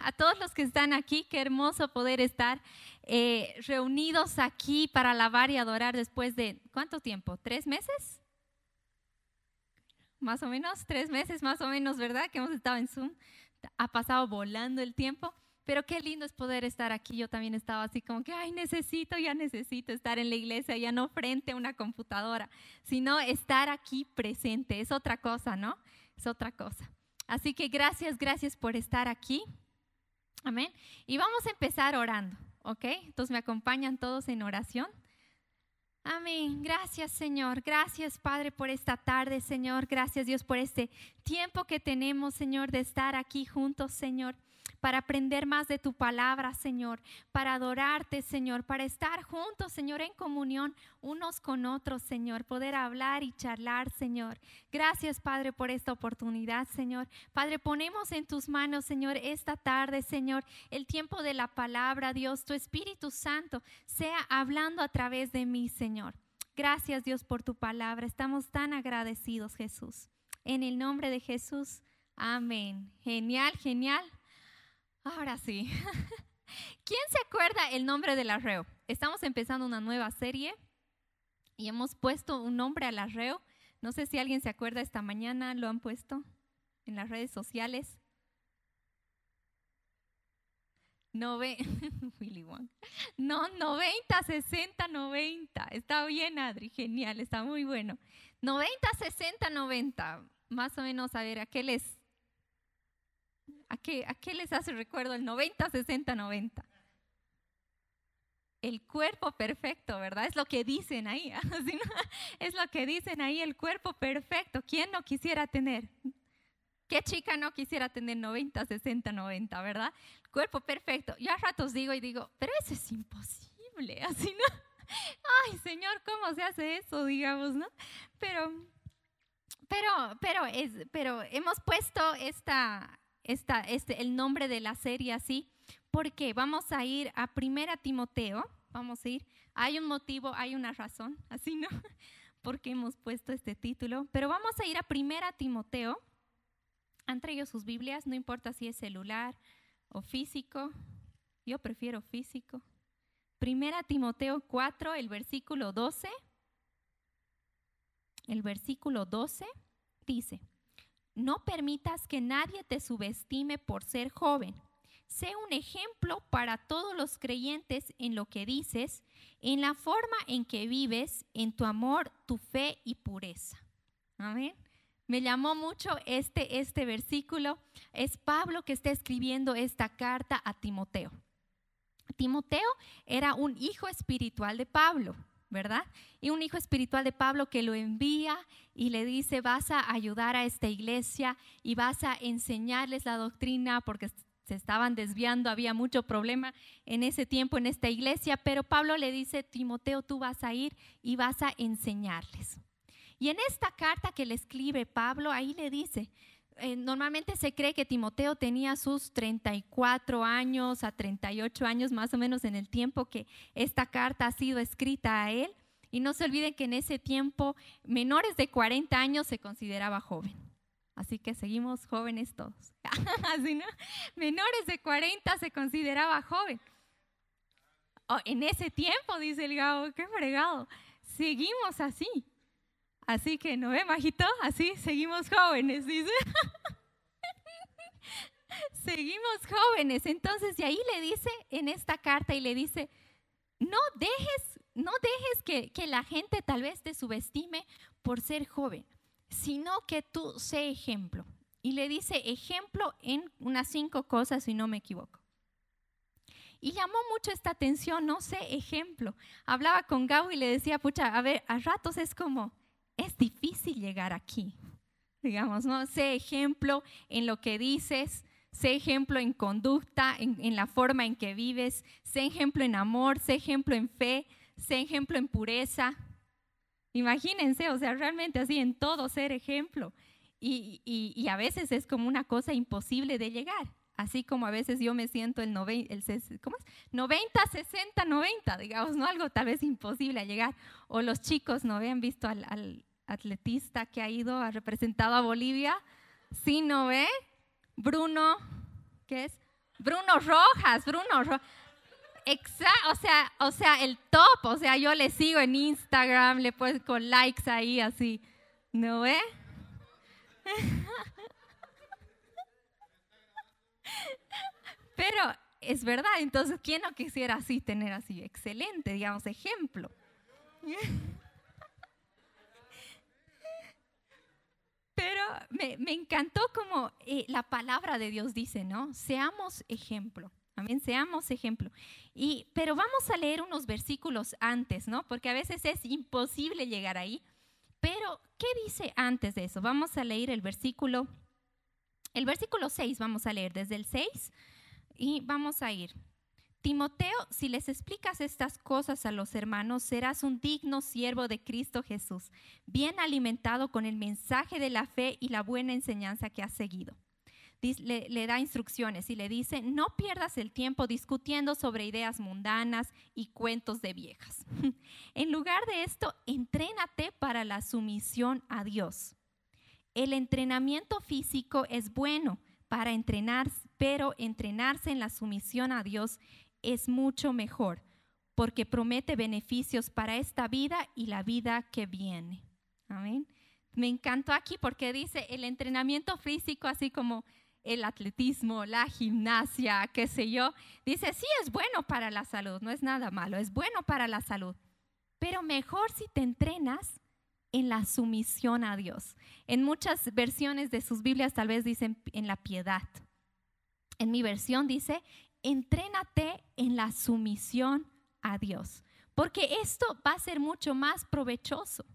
a todos los que están aquí. Qué hermoso poder estar eh, reunidos aquí para alabar y adorar después de, ¿cuánto tiempo? ¿Tres meses? Más o menos, tres meses más o menos, ¿verdad? Que hemos estado en Zoom. Ha pasado volando el tiempo. Pero qué lindo es poder estar aquí. Yo también estaba así como que, ay, necesito, ya necesito estar en la iglesia, ya no frente a una computadora, sino estar aquí presente. Es otra cosa, ¿no? Es otra cosa. Así que gracias, gracias por estar aquí. Amén. Y vamos a empezar orando, ¿ok? Entonces me acompañan todos en oración. Amén. Gracias Señor. Gracias Padre por esta tarde, Señor. Gracias Dios por este tiempo que tenemos, Señor, de estar aquí juntos, Señor para aprender más de tu palabra, Señor, para adorarte, Señor, para estar juntos, Señor, en comunión unos con otros, Señor, poder hablar y charlar, Señor. Gracias, Padre, por esta oportunidad, Señor. Padre, ponemos en tus manos, Señor, esta tarde, Señor, el tiempo de la palabra, Dios, tu Espíritu Santo sea hablando a través de mí, Señor. Gracias, Dios, por tu palabra. Estamos tan agradecidos, Jesús. En el nombre de Jesús. Amén. Genial, genial. Ahora sí. ¿Quién se acuerda el nombre del arreo? Estamos empezando una nueva serie y hemos puesto un nombre al arreo. No sé si alguien se acuerda esta mañana, lo han puesto en las redes sociales. Nove No, 90, 60, 90. Está bien, Adri, genial, está muy bueno. 90, 60, 90. Más o menos, a ver, ¿a qué les ¿A qué, les hace recuerdo el 90, 60, 90? El cuerpo perfecto, ¿verdad? Es lo que dicen ahí. Es lo que dicen ahí, el cuerpo perfecto. ¿Quién no quisiera tener? ¿Qué chica no quisiera tener 90, 60, 90, verdad? Cuerpo perfecto. Yo a ratos digo y digo, pero eso es imposible, así no. Ay, Señor, ¿cómo se hace eso, digamos, no? Pero, pero, pero, es, pero hemos puesto esta, este, el nombre de la serie así, porque vamos a ir a Primera Timoteo, vamos a ir, hay un motivo, hay una razón, así no, porque hemos puesto este título, pero vamos a ir a Primera Timoteo, han traído sus Biblias, no importa si es celular o físico, yo prefiero físico. Primera Timoteo 4, el versículo 12, el versículo 12 dice, no permitas que nadie te subestime por ser joven. Sé un ejemplo para todos los creyentes en lo que dices, en la forma en que vives, en tu amor, tu fe y pureza. Amén. Me llamó mucho este, este versículo. Es Pablo que está escribiendo esta carta a Timoteo. Timoteo era un hijo espiritual de Pablo. ¿Verdad? Y un hijo espiritual de Pablo que lo envía y le dice, vas a ayudar a esta iglesia y vas a enseñarles la doctrina porque se estaban desviando, había mucho problema en ese tiempo en esta iglesia, pero Pablo le dice, Timoteo, tú vas a ir y vas a enseñarles. Y en esta carta que le escribe Pablo, ahí le dice, eh, normalmente se cree que Timoteo tenía sus 34 años a 38 años más o menos en el tiempo que esta carta ha sido escrita a él. Y no se olviden que en ese tiempo menores de 40 años se consideraba joven. Así que seguimos jóvenes todos. Así, ¿no? Menores de 40 se consideraba joven. Oh, en ese tiempo, dice el Gabo, qué fregado. Seguimos así. Así que no ve, majito, así seguimos jóvenes, dice. seguimos jóvenes. Entonces, y ahí le dice en esta carta y le dice, no dejes, no dejes que, que la gente tal vez te subestime por ser joven, sino que tú sé ejemplo. Y le dice ejemplo en unas cinco cosas, si no me equivoco. Y llamó mucho esta atención, no sé, ejemplo. Hablaba con Gau y le decía, pucha, a ver, a ratos es como, es difícil llegar aquí. Digamos, ¿no? Sé ejemplo en lo que dices, sé ejemplo en conducta, en, la forma en que vives, sé ejemplo en amor, sé ejemplo en fe, sé ejemplo en pureza. Imagínense, o sea, realmente así en todo ser ejemplo. Y, a veces es como una cosa imposible de llegar. Así como a veces yo me siento el, 90, el ¿cómo es? 90, 60, 90, digamos, ¿no? Algo tal vez imposible a llegar. O los chicos no habían visto al, atletista que ha ido, ha representado a Bolivia. Sí, ¿no ve? Bruno, ¿qué es? Bruno Rojas, Bruno Rojas. O sea, o sea, el top, o sea, yo le sigo en Instagram, le pongo likes ahí así, ¿no ve? Pero es verdad, entonces, ¿quién no quisiera así tener así excelente, digamos, ejemplo? Me, encantó como eh, la palabra de Dios dice, ¿no? Seamos ejemplo. Amén, seamos ejemplo. Y, pero vamos a leer unos versículos antes, ¿no? Porque a veces es imposible llegar ahí. Pero, ¿qué dice antes de eso? Vamos a leer el versículo, el versículo 6, vamos a leer desde el 6 y vamos a ir. Timoteo, si les explicas estas cosas a los hermanos, serás un digno siervo de Cristo Jesús, bien alimentado con el mensaje de la fe y la buena enseñanza que has seguido. Le, le, da instrucciones y le dice, no pierdas el tiempo discutiendo sobre ideas mundanas y cuentos de viejas. en lugar de esto, entrénate para la sumisión a Dios. El entrenamiento físico es bueno para entrenar, pero entrenarse en la sumisión a Dios es mucho mejor porque promete beneficios para esta vida y la vida que viene. Amén. Me encantó aquí porque dice el entrenamiento físico, así como el atletismo, la gimnasia, qué sé yo, dice, sí es bueno para la salud, no es nada malo, es bueno para la salud, pero mejor si te entrenas en la sumisión a Dios. En muchas versiones de sus Biblias tal vez dicen en la piedad. En mi versión dice entrénate en la sumisión a Dios, porque esto va a ser mucho más provechoso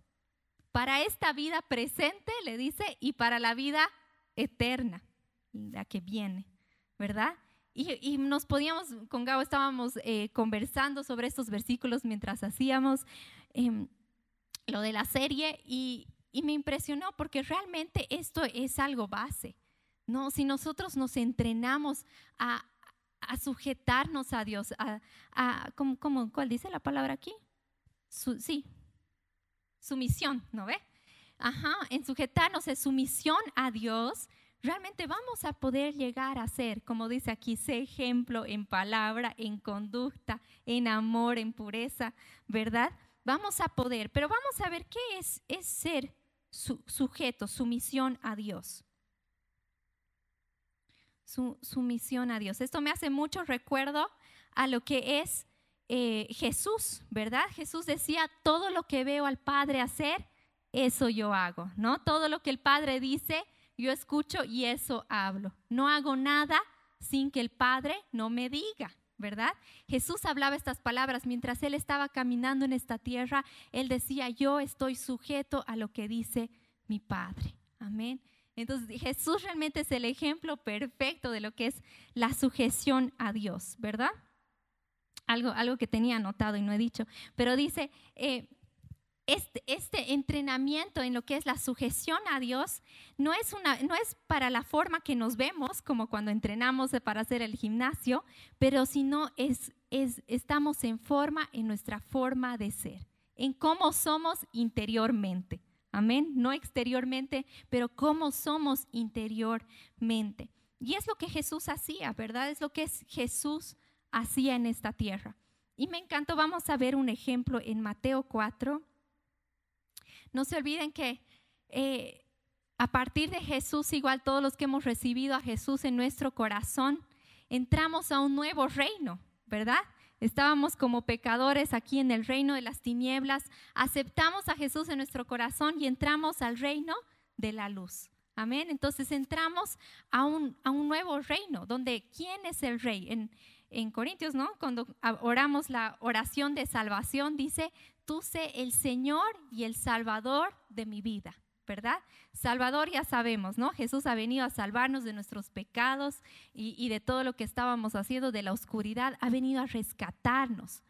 para esta vida presente, le dice, y para la vida eterna, la que viene, ¿verdad? Y, nos podíamos, con Gabo estábamos eh, conversando sobre estos versículos mientras hacíamos em, lo de la serie y, y me impresionó porque realmente esto es algo base. No, si nosotros nos entrenamos a, a sujetarnos a Dios, a, ¿cómo, cuál dice la palabra aquí? sí, sumisión, ¿no ve? Ajá, en sujetarnos en sumisión a Dios, realmente vamos a poder llegar a ser, como dice aquí, sé ejemplo en palabra, en conducta, en amor, en pureza, ¿verdad? Vamos a poder, pero vamos a ver qué es, es ser sujeto, sumisión a Dios su, sumisión a Dios. Esto me hace mucho recuerdo a lo que es eh, Jesús, ¿verdad? Jesús decía, todo lo que veo al Padre hacer, eso yo hago, ¿no? Todo lo que el Padre dice, yo escucho y eso hablo. No hago nada sin que el Padre no me diga, ¿verdad? Jesús hablaba estas palabras mientras él estaba caminando en esta tierra. Él decía, yo estoy sujeto a lo que dice mi Padre. Amén. Entonces Jesús realmente es el ejemplo perfecto de lo que es la sujeción a Dios, ¿verdad? Algo, algo que tenía anotado y no he dicho, pero dice, eh, este, este, entrenamiento en lo que es la sujeción a Dios no es, una, no es para la forma que nos vemos, como cuando entrenamos para hacer el gimnasio, pero sino es, es, estamos en forma en nuestra forma de ser, en cómo somos interiormente. Amén. No exteriormente, pero cómo somos interiormente. Y es lo que Jesús hacía, ¿verdad? Es lo que Jesús hacía en esta tierra. Y me encantó, vamos a ver un ejemplo en Mateo 4. No se olviden que eh, a partir de Jesús, igual todos los que hemos recibido a Jesús en nuestro corazón, entramos a un nuevo reino, ¿verdad? Estábamos como pecadores aquí en el reino de las tinieblas, aceptamos a Jesús en nuestro corazón y entramos al reino de la luz. Amén. Entonces entramos a un, a un nuevo reino, donde ¿quién es el rey? En, en Corintios, ¿no? Cuando oramos la oración de salvación, dice, tú sé el Señor y el Salvador de mi vida. ¿Verdad? Salvador ya sabemos, ¿no? Jesús ha venido a salvarnos de nuestros pecados y, de todo lo que estábamos haciendo, de la oscuridad, ha venido a rescatarnos.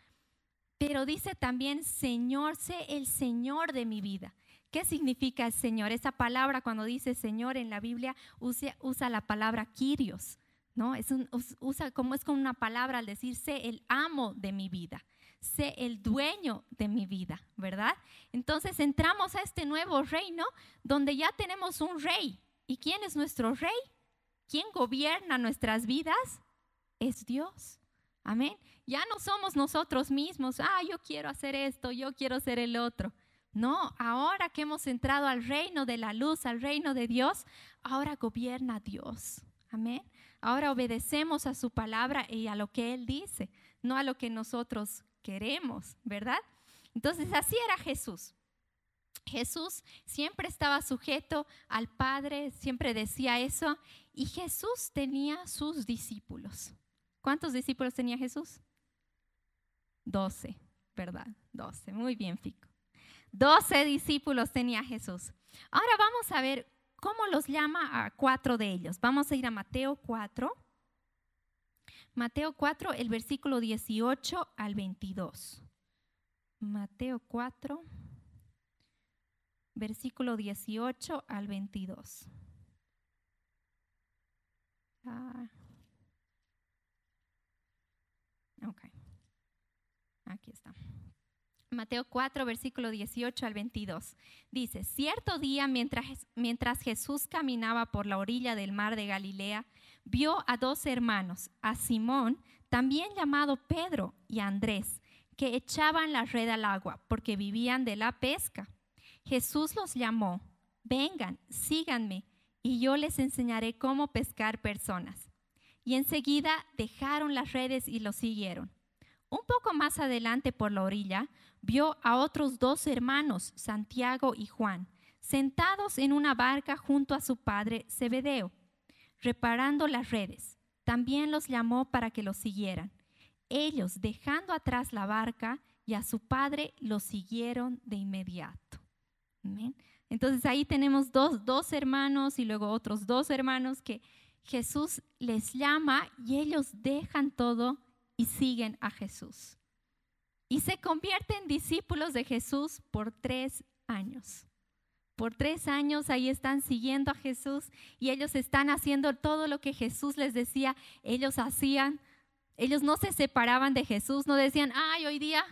Pero dice también, Señor, sé el Señor de mi vida. ¿Qué significa el Señor? Esa palabra cuando dice Señor en la Biblia usa, usa la palabra Kyrios, ¿no? Es usa como es como una palabra al decir sé el amo de mi vida sé el dueño de mi vida, ¿verdad? Entonces entramos a este nuevo reino donde ya tenemos un rey. ¿Y quién es nuestro rey? ¿Quién gobierna nuestras vidas? es Dios. Amén. Ya no somos nosotros mismos, ah, yo quiero hacer esto, yo quiero ser el otro. No, ahora que hemos entrado al reino de la luz, al reino de Dios, ahora gobierna Dios. Amén. Ahora obedecemos a su palabra y a lo que Él dice, no a lo que nosotros queremos, ¿verdad? Entonces así era Jesús. Jesús siempre estaba sujeto al Padre, siempre decía eso, y Jesús tenía sus discípulos. ¿Cuántos discípulos tenía Jesús? Doce, ¿verdad? Doce, muy bien, Fico. Doce discípulos tenía Jesús. Ahora vamos a ver cómo los llama a cuatro de ellos. Vamos a ir a Mateo 4. Mateo 4, el versículo 18 al 22. Mateo 4, versículo 18 al 22. Ah. Ok. Aquí está. Mateo 4, versículo 18 al 22. Dice, cierto día mientras, mientras Jesús caminaba por la orilla del mar de Galilea, vio a dos hermanos, a Simón, también llamado Pedro, y a Andrés, que echaban la red al agua porque vivían de la pesca. Jesús los llamó, vengan, síganme, y yo les enseñaré cómo pescar personas. Y enseguida dejaron las redes y lo siguieron. Un poco más adelante por la orilla, vio a otros dos hermanos, Santiago y Juan, sentados en una barca junto a su padre Zebedeo, reparando las redes. También los llamó para que los siguieran. Ellos, dejando atrás la barca y a su padre, los siguieron de inmediato. Entonces ahí tenemos dos, dos hermanos y luego otros dos hermanos que Jesús les llama y ellos dejan todo y siguen a Jesús y se convierten en discípulos de Jesús por tres años. Por tres años ahí están siguiendo a Jesús y ellos están haciendo todo lo que Jesús les decía, ellos hacían. Ellos no se separaban de Jesús, no decían, ay, hoy día,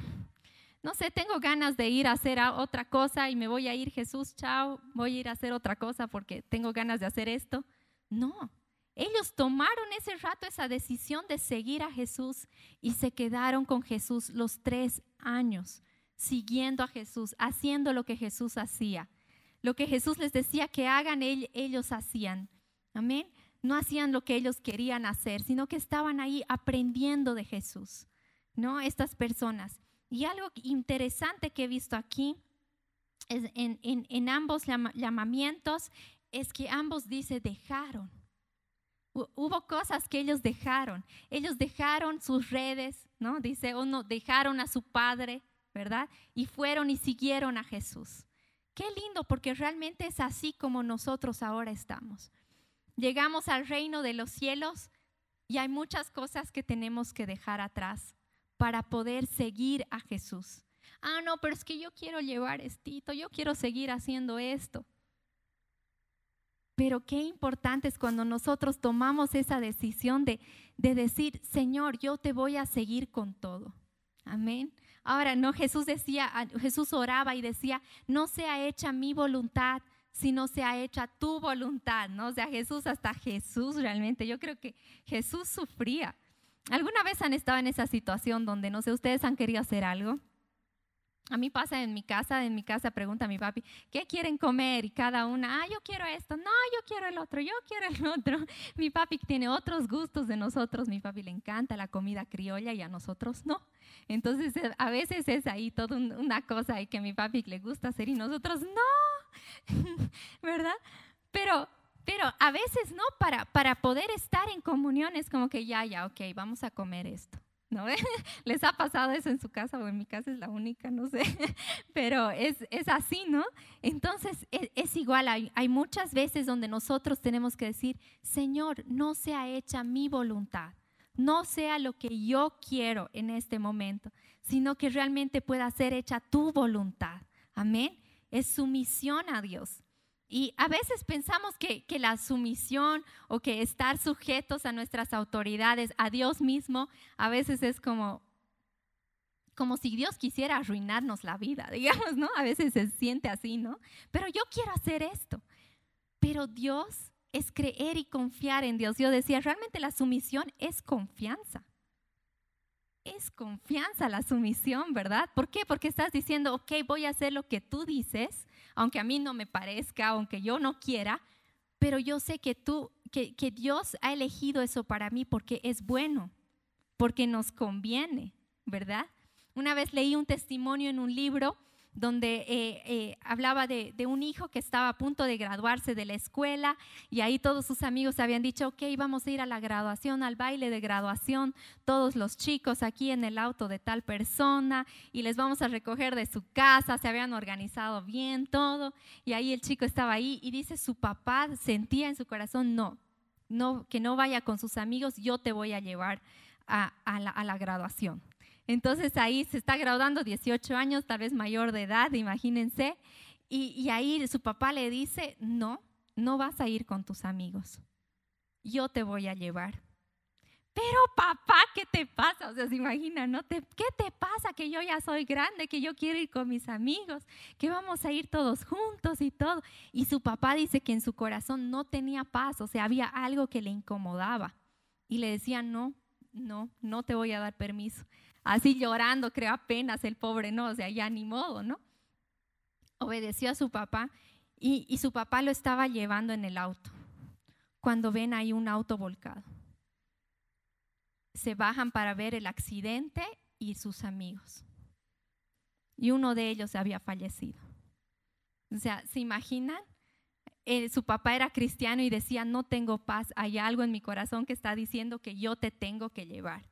no sé, tengo ganas de ir a hacer otra cosa y me voy a ir, Jesús, chao, voy a ir a hacer otra cosa porque tengo ganas de hacer esto. No, ellos tomaron ese rato esa decisión de seguir a Jesús y se quedaron con Jesús los tres años, siguiendo a Jesús, haciendo lo que Jesús hacía. Lo que Jesús les decía que hagan, ellos hacían. Amén. No hacían lo que ellos querían hacer, sino que estaban ahí aprendiendo de Jesús. ¿No? Estas personas. Y algo interesante que he visto aquí en, en ambos llamamientos es que ambos dice dejaron. Hubo cosas que ellos dejaron. Ellos dejaron sus redes, ¿no? Dice uno, dejaron a su padre, ¿verdad? Y fueron y siguieron a Jesús. Qué lindo, porque realmente es así como nosotros ahora estamos. Llegamos al reino de los cielos y hay muchas cosas que tenemos que dejar atrás para poder seguir a Jesús. Ah, no, pero es que yo quiero llevar estito, yo quiero seguir haciendo esto. Pero qué importante es cuando nosotros tomamos esa decisión de, decir, Señor, yo te voy a seguir con todo. Amén. Ahora, no, Jesús decía, Jesús oraba y decía, no sea hecha mi voluntad, sino sea hecha tu voluntad, ¿no? O sea, Jesús, hasta Jesús realmente, yo creo que Jesús sufría. ¿Alguna vez han estado en esa situación donde, no sé, ustedes han querido hacer algo? A mí pasa en mi casa, en mi casa pregunta a mi papi, ¿qué quieren comer? Y cada una, ah, yo quiero esto, no, yo quiero el otro, yo quiero el otro. Mi papi tiene otros gustos de nosotros, mi papi le encanta la comida criolla y a nosotros no. Entonces eh, a veces es ahí toda una cosa y que mi papi le gusta hacer y nosotros no, ¿verdad? Pero, pero a veces no, para, para poder estar en comunión es como que ya, ya, ok, vamos a comer esto. ¿No? ¿Les ha pasado eso en su casa o en mi casa es la única? No sé, pero es, así, ¿no? Entonces es, es igual, hay, hay, muchas veces donde nosotros tenemos que decir, Señor, no sea hecha mi voluntad, no sea lo que yo quiero en este momento, sino que realmente pueda ser hecha tu voluntad. Amén. Es sumisión a Dios. Y a veces pensamos que, la sumisión o que estar sujetos a nuestras autoridades, a Dios mismo, a veces es como, como si Dios quisiera arruinarnos la vida, digamos, ¿no? A veces se siente así, ¿no? Pero yo quiero hacer esto. Pero Dios es creer y confiar en Dios. Yo decía, realmente la sumisión es confianza. Es confianza la sumisión, ¿verdad? ¿Por qué? Porque estás diciendo, ok, voy a hacer lo que tú dices, aunque a mí no me parezca, aunque yo no quiera, pero yo sé que tú, que, que Dios ha elegido eso para mí porque es bueno, porque nos conviene, ¿verdad? Una vez leí un testimonio en un libro donde eh, eh, hablaba de, un hijo que estaba a punto de graduarse de la escuela y ahí todos sus amigos habían dicho, ok, vamos a ir a la graduación, al baile de graduación, todos los chicos aquí en el auto de tal persona y les vamos a recoger de su casa, se habían organizado bien todo y ahí el chico estaba ahí y dice su papá sentía en su corazón, no, no que no vaya con sus amigos, yo te voy a llevar a la graduación. Entonces ahí se está graduando 18 años, tal vez mayor de edad, imagínense. Y, ahí su papá le dice, no, no vas a ir con tus amigos. Yo te voy a llevar. Pero papá, ¿qué te pasa? O sea, se imagina, ¿no? ¿Qué te pasa? Que yo ya soy grande, que yo quiero ir con mis amigos, que vamos a ir todos juntos y todo. Y su papá dice que en su corazón no tenía paz, o sea, había algo que le incomodaba. Y le decía, no, no, no te voy a dar permiso así llorando, creo apenas el pobre, no, o sea, ya ni modo, ¿no? Obedeció a su papá y, su papá lo estaba llevando en el auto. Cuando ven ahí un auto volcado, se bajan para ver el accidente y sus amigos. Y uno de ellos había fallecido. O sea, ¿se imaginan? Eh, su papá era cristiano y decía, no tengo paz, hay algo en mi corazón que está diciendo que yo te tengo que llevar.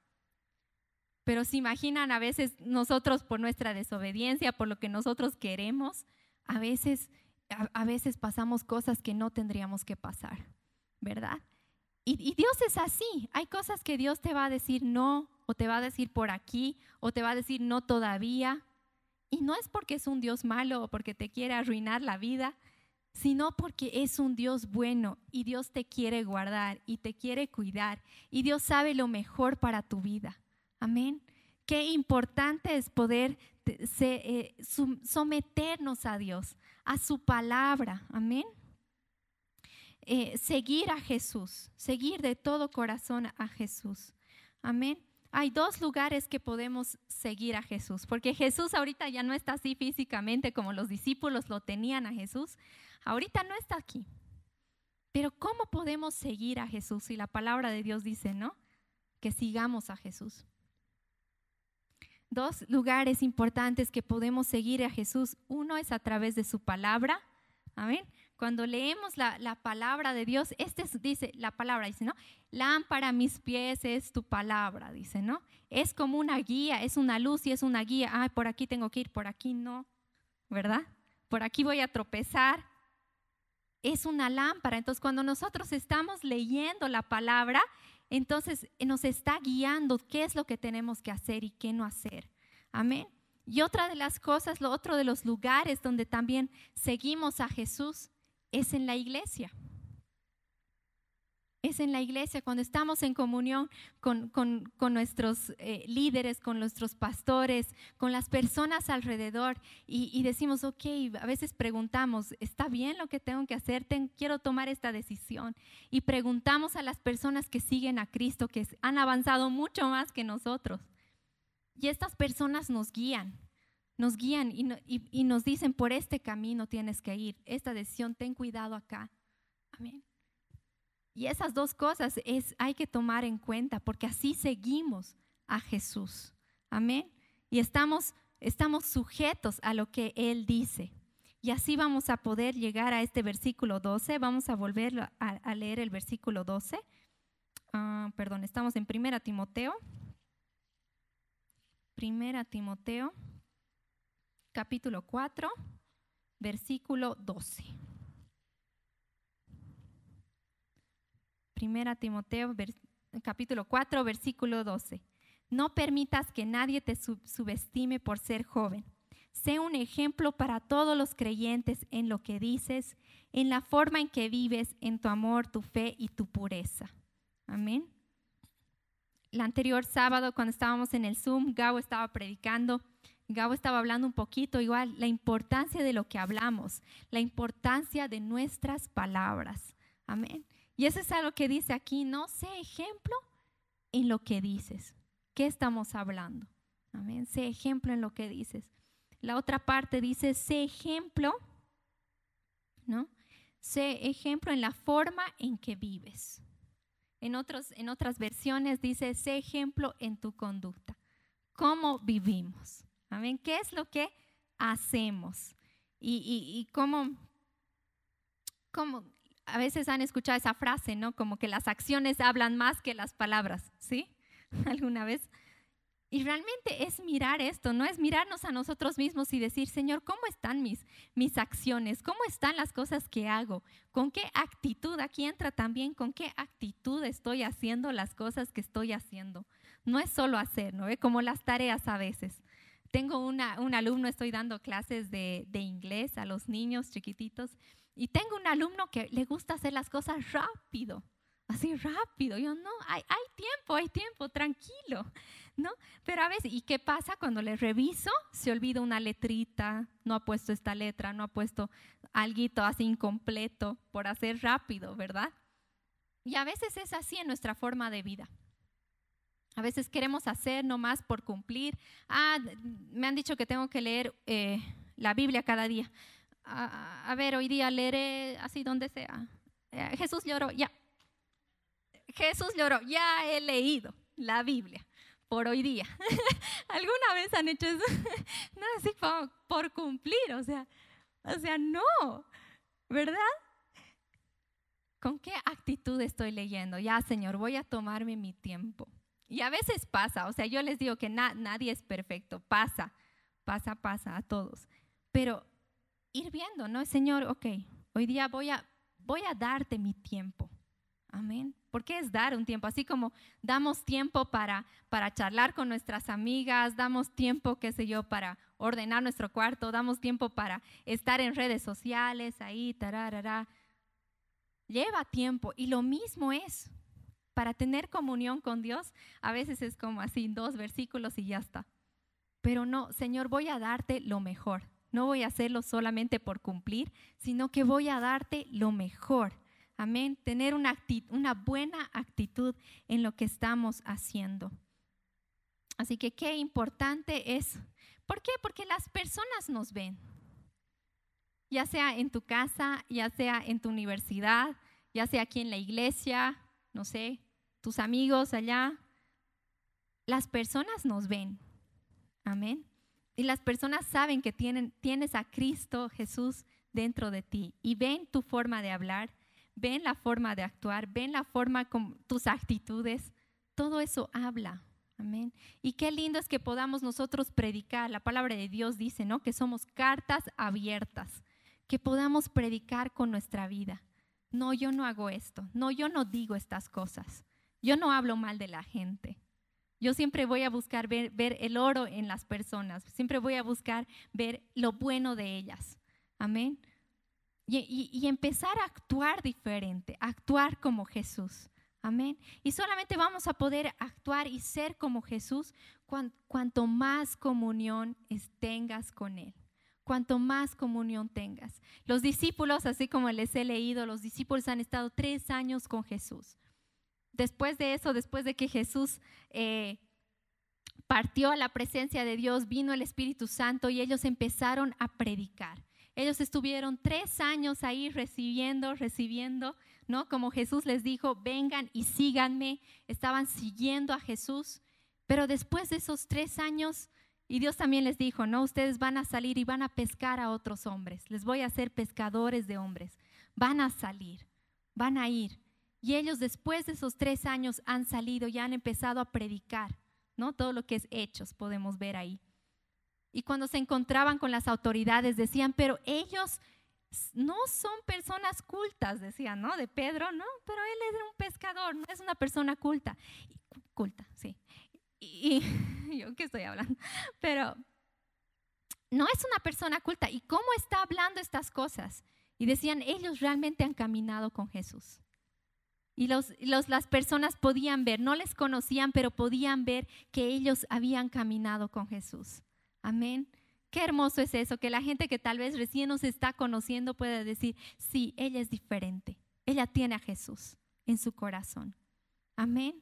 Pero se imaginan a veces nosotros por nuestra desobediencia, por lo que nosotros queremos, a veces, a, veces pasamos cosas que no tendríamos que pasar, ¿verdad? Y, y, Dios es así. Hay cosas que Dios te va a decir no, o te va a decir por aquí, o te va a decir no todavía. Y no es porque es un Dios malo o porque te quiere arruinar la vida, sino porque es un Dios bueno y Dios te quiere guardar y te quiere cuidar y Dios sabe lo mejor para tu vida. Amén. Qué importante es poder eh, someternos a Dios, a su palabra. Amén. Eh, seguir a Jesús, seguir de todo corazón a Jesús. Amén. Hay dos lugares que podemos seguir a Jesús, porque Jesús ahorita ya no está así físicamente como los discípulos lo tenían a Jesús. Ahorita no está aquí. Pero ¿cómo podemos seguir a Jesús? Si la palabra de Dios dice, ¿no? Que sigamos a Jesús dos lugares importantes que podemos seguir a Jesús. Uno es a través de su palabra. Amén. Cuando leemos la, palabra de Dios, este dice, la palabra dice, ¿no? Lámpara a mis pies es tu palabra, dice, ¿no? Es como una guía, es una luz y es una guía. Ay, por aquí tengo que ir, por aquí no, ¿verdad? Por aquí voy a tropezar. Es una lámpara. Entonces, cuando nosotros estamos leyendo la palabra, entonces nos está guiando qué es lo que tenemos que hacer y qué no hacer. Amén. Y otra de las cosas, lo otro de los lugares donde también seguimos a Jesús es en la iglesia es en la iglesia, cuando estamos en comunión con, nuestros eh, líderes, con nuestros pastores, con las personas alrededor y, decimos, ok, a veces preguntamos, ¿está bien lo que tengo que hacer? quiero tomar esta decisión. Y preguntamos a las personas que siguen a Cristo, que han avanzado mucho más que nosotros. Y estas personas nos guían, nos guían y nos dicen, por este camino tienes que ir, esta decisión, ten cuidado acá. Amén. Y esas dos cosas es, hay que tomar en cuenta porque así seguimos a Jesús. Amén. Y estamos, estamos sujetos a lo que Él dice. Y así vamos a poder llegar a este versículo 12. Vamos a volver a, leer el versículo 12. Ah, perdón, estamos en Primera Timoteo. Primera Timoteo, capítulo 4, versículo 12. Primera Timoteo capítulo 4, versículo 12. No permitas que nadie te subestime por ser joven. Sé un ejemplo para todos los creyentes en lo que dices, en la forma en que vives, en tu amor, tu fe y tu pureza. Amén. El anterior sábado, cuando estábamos en el Zoom, Gabo estaba predicando. Gabo estaba hablando un poquito igual, la importancia de lo que hablamos, la importancia de nuestras palabras. Amén. Y eso es algo que dice aquí, no sé ejemplo en lo que dices. ¿Qué estamos hablando? Amén. Sé ejemplo en lo que dices. La otra parte dice, sé ejemplo, ¿no? Sé ejemplo en la forma en que vives. En, otros, en otras versiones dice, sé ejemplo en tu conducta. ¿Cómo vivimos? Amén. ¿Qué es lo que hacemos? Y, y, y cómo, cómo, a veces han escuchado esa frase, ¿no? Como que las acciones hablan más que las palabras, ¿sí? ¿Alguna vez? Y realmente es mirar esto, no es mirarnos a nosotros mismos y decir, Señor, ¿cómo están mis, mis acciones? ¿Cómo están las cosas que hago? ¿Con qué actitud? Aquí entra también, ¿con qué actitud estoy haciendo las cosas que estoy haciendo? No es solo hacer, ¿no? Como las tareas a veces. Tengo una, un alumno, estoy dando clases de, de inglés a los niños chiquititos y tengo un alumno que le gusta hacer las cosas rápido, así rápido. Yo no, hay, tiempo, hay tiempo, tranquilo. ¿no? Pero a veces, ¿y qué pasa cuando le reviso? Se olvida una letrita, no ha puesto esta letra, no ha puesto algo así incompleto por hacer rápido, ¿verdad? Y a veces es así en nuestra forma de vida. A veces queremos hacer nomás por cumplir. Ah, me han dicho que tengo que leer eh, la Biblia cada día. A ver, hoy día leeré así donde sea. Eh, Jesús lloró, ya. Jesús lloró, ya he leído la Biblia por hoy día. ¿Alguna vez han hecho eso? no, así por, por cumplir, o sea, o sea, no, ¿verdad? ¿Con qué actitud estoy leyendo? Ya, Señor, voy a tomarme mi tiempo. Y a veces pasa, o sea, yo les digo que nadie es perfecto, pasa, pasa, pasa a todos. Pero ir viendo, ¿no? Señor, ok, hoy día voy a, voy a darte mi tiempo. Amén. ¿Por qué es dar un tiempo? Así como damos tiempo para, para charlar con nuestras amigas, damos tiempo, qué sé yo, para ordenar nuestro cuarto, damos tiempo para estar en redes sociales, ahí, tararara. Lleva tiempo. Y lo mismo es para tener comunión con Dios. A veces es como así, dos versículos y ya está. Pero no, Señor, voy a darte lo mejor. No voy a hacerlo solamente por cumplir, sino que voy a darte lo mejor Amén. Tener una, buena actitud en lo que estamos haciendo. Así que qué importante es. ¿Por qué? Porque las personas nos ven. Ya sea en tu casa, ya sea en tu universidad, ya sea aquí en la iglesia, no sé, tus amigos allá. Las personas nos ven. Amén. Y las personas saben que tienes a Cristo Jesús dentro de ti y ven tu forma de hablar, ven la forma de actuar, ven la forma con tus actitudes, todo eso habla. Amén. Y qué lindo es que podamos nosotros predicar. La palabra de Dios dice, ¿no? Que somos cartas abiertas, que podamos predicar con nuestra vida. No, yo no hago esto. No, yo no digo estas cosas. Yo no hablo mal de la gente. Yo siempre voy a buscar ver, el oro en las personas. Siempre voy a buscar ver lo bueno de ellas. Amén y, empezar a actuar diferente, actuar como Jesús. Amén. Y solamente vamos a poder actuar y ser como Jesús cuanto más comunión tengas con Él. Cuanto más comunión tengas. Los discípulos, así como les he leído, los discípulos han estado tres años con Jesús. Después de eso, después de que Jesús eh, partió a la presencia de Dios, vino el Espíritu Santo y ellos empezaron a predicar. Ellos estuvieron tres años ahí recibiendo, recibiendo, ¿no? Como Jesús les dijo, vengan y síganme. Estaban siguiendo a Jesús. Pero después de esos tres años, y Dios también les dijo, no, ustedes van a salir y van a pescar a otros hombres. Les voy a hacer pescadores de hombres. Van a salir, van a ir. Y ellos después de esos tres años han salido y han empezado a predicar, ¿no? Todo lo que es hechos podemos ver ahí. Y cuando se encontraban con las autoridades decían, pero ellos no son personas cultas, decían, ¿no? De Pedro, no, pero él es un pescador, no es una persona culta. Culta, sí. Y, yo qué estoy hablando, pero no es una persona culta. ¿Y cómo está hablando estas cosas? Y decían, ellos realmente han caminado con Jesús. Y los, las personas podían ver, no les conocían, pero podían ver que ellos habían caminado con Jesús. Amén. Qué hermoso es eso, que la gente que tal vez recién nos está conociendo pueda decir, sí, ella es diferente. ella tiene a Jesús en su corazón. Amén.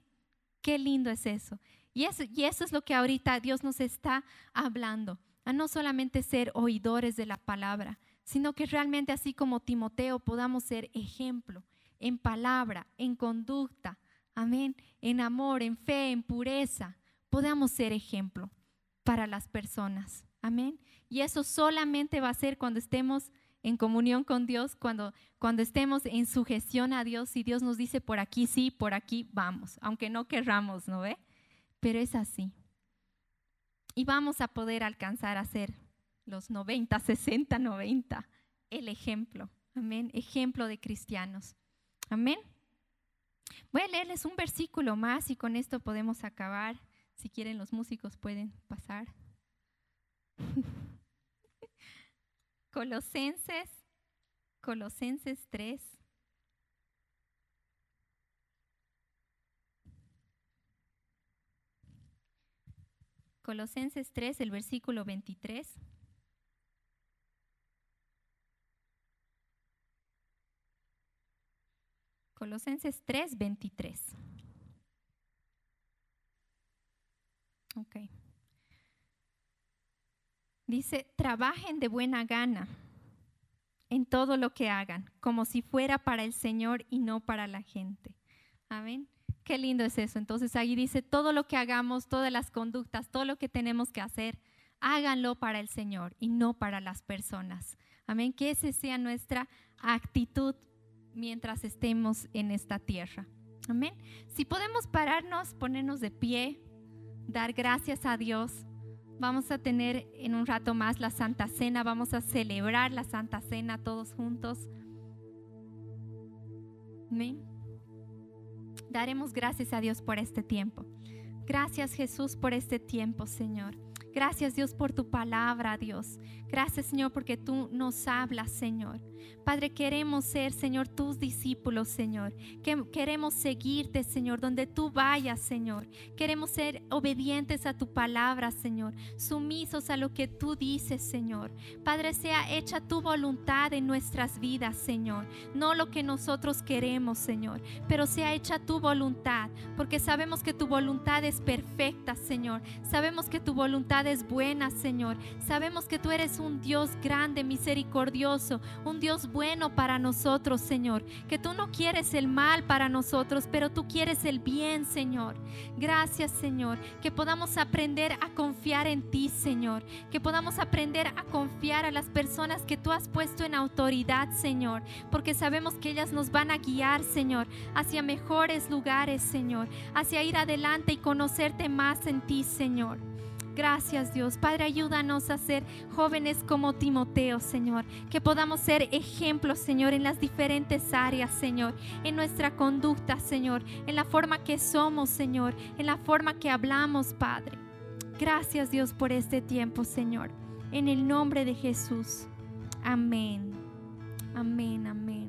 Qué lindo es eso. Y eso, y eso es lo que ahorita Dios nos está hablando, a no solamente ser oidores de la palabra, sino que realmente así como Timoteo podamos ser ejemplo en palabra, en conducta, amén, en amor, en fe, en pureza, podamos ser ejemplo para las personas, amén. Y eso solamente va a ser cuando estemos en comunión con Dios, cuando, cuando estemos en sujeción a Dios y Dios nos dice por aquí sí, por aquí vamos, aunque no querramos, ¿no ve? Pero es así. Y vamos a poder alcanzar a ser los 90, 60, 90, el ejemplo, amén, ejemplo de cristianos. Amén. Voy a leerles un versículo más y con esto podemos acabar. Si quieren, los músicos pueden pasar. Colosenses, Colosenses 3. Colosenses 3, el versículo 23. Colosenses 3, 23. Ok. Dice, trabajen de buena gana en todo lo que hagan, como si fuera para el Señor y no para la gente. Amén. Qué lindo es eso. Entonces ahí dice, todo lo que hagamos, todas las conductas, todo lo que tenemos que hacer, háganlo para el Señor y no para las personas. Amén. Que esa sea nuestra actitud mientras estemos en esta tierra. Amén. Si podemos pararnos, ponernos de pie, dar gracias a Dios Vamos a tener en un rato más la Santa Cena, vamos a celebrar la Santa Cena todos juntos. Amén. Daremos gracias a Dios por este tiempo. Gracias Jesús por este tiempo, Señor. Gracias Dios por tu palabra, Dios. Gracias Señor porque tú nos hablas, Señor. Padre, queremos ser, Señor, tus discípulos, Señor. Que queremos seguirte, Señor, donde tú vayas, Señor. Queremos ser obedientes a tu palabra, Señor. Sumisos a lo que tú dices, Señor. Padre, sea hecha tu voluntad en nuestras vidas, Señor. No lo que nosotros queremos, Señor, pero sea hecha tu voluntad, porque sabemos que tu voluntad es perfecta, Señor. Sabemos que tu voluntad es buena, Señor. Sabemos que tú eres un Dios grande, misericordioso, un Dios bueno para nosotros, Señor. Que tú no quieres el mal para nosotros, pero tú quieres el bien, Señor. Gracias, Señor. Que podamos aprender a confiar en ti, Señor. Que podamos aprender a confiar a las personas que tú has puesto en autoridad, Señor. Porque sabemos que ellas nos van a guiar, Señor, hacia mejores lugares, Señor. Hacia ir adelante y conocerte más en ti, Señor. Gracias Dios. Padre, ayúdanos a ser jóvenes como Timoteo, Señor. Que podamos ser ejemplos, Señor, en las diferentes áreas, Señor. En nuestra conducta, Señor. En la forma que somos, Señor. En la forma que hablamos, Padre. Gracias Dios por este tiempo, Señor. En el nombre de Jesús. Amén. Amén, amén.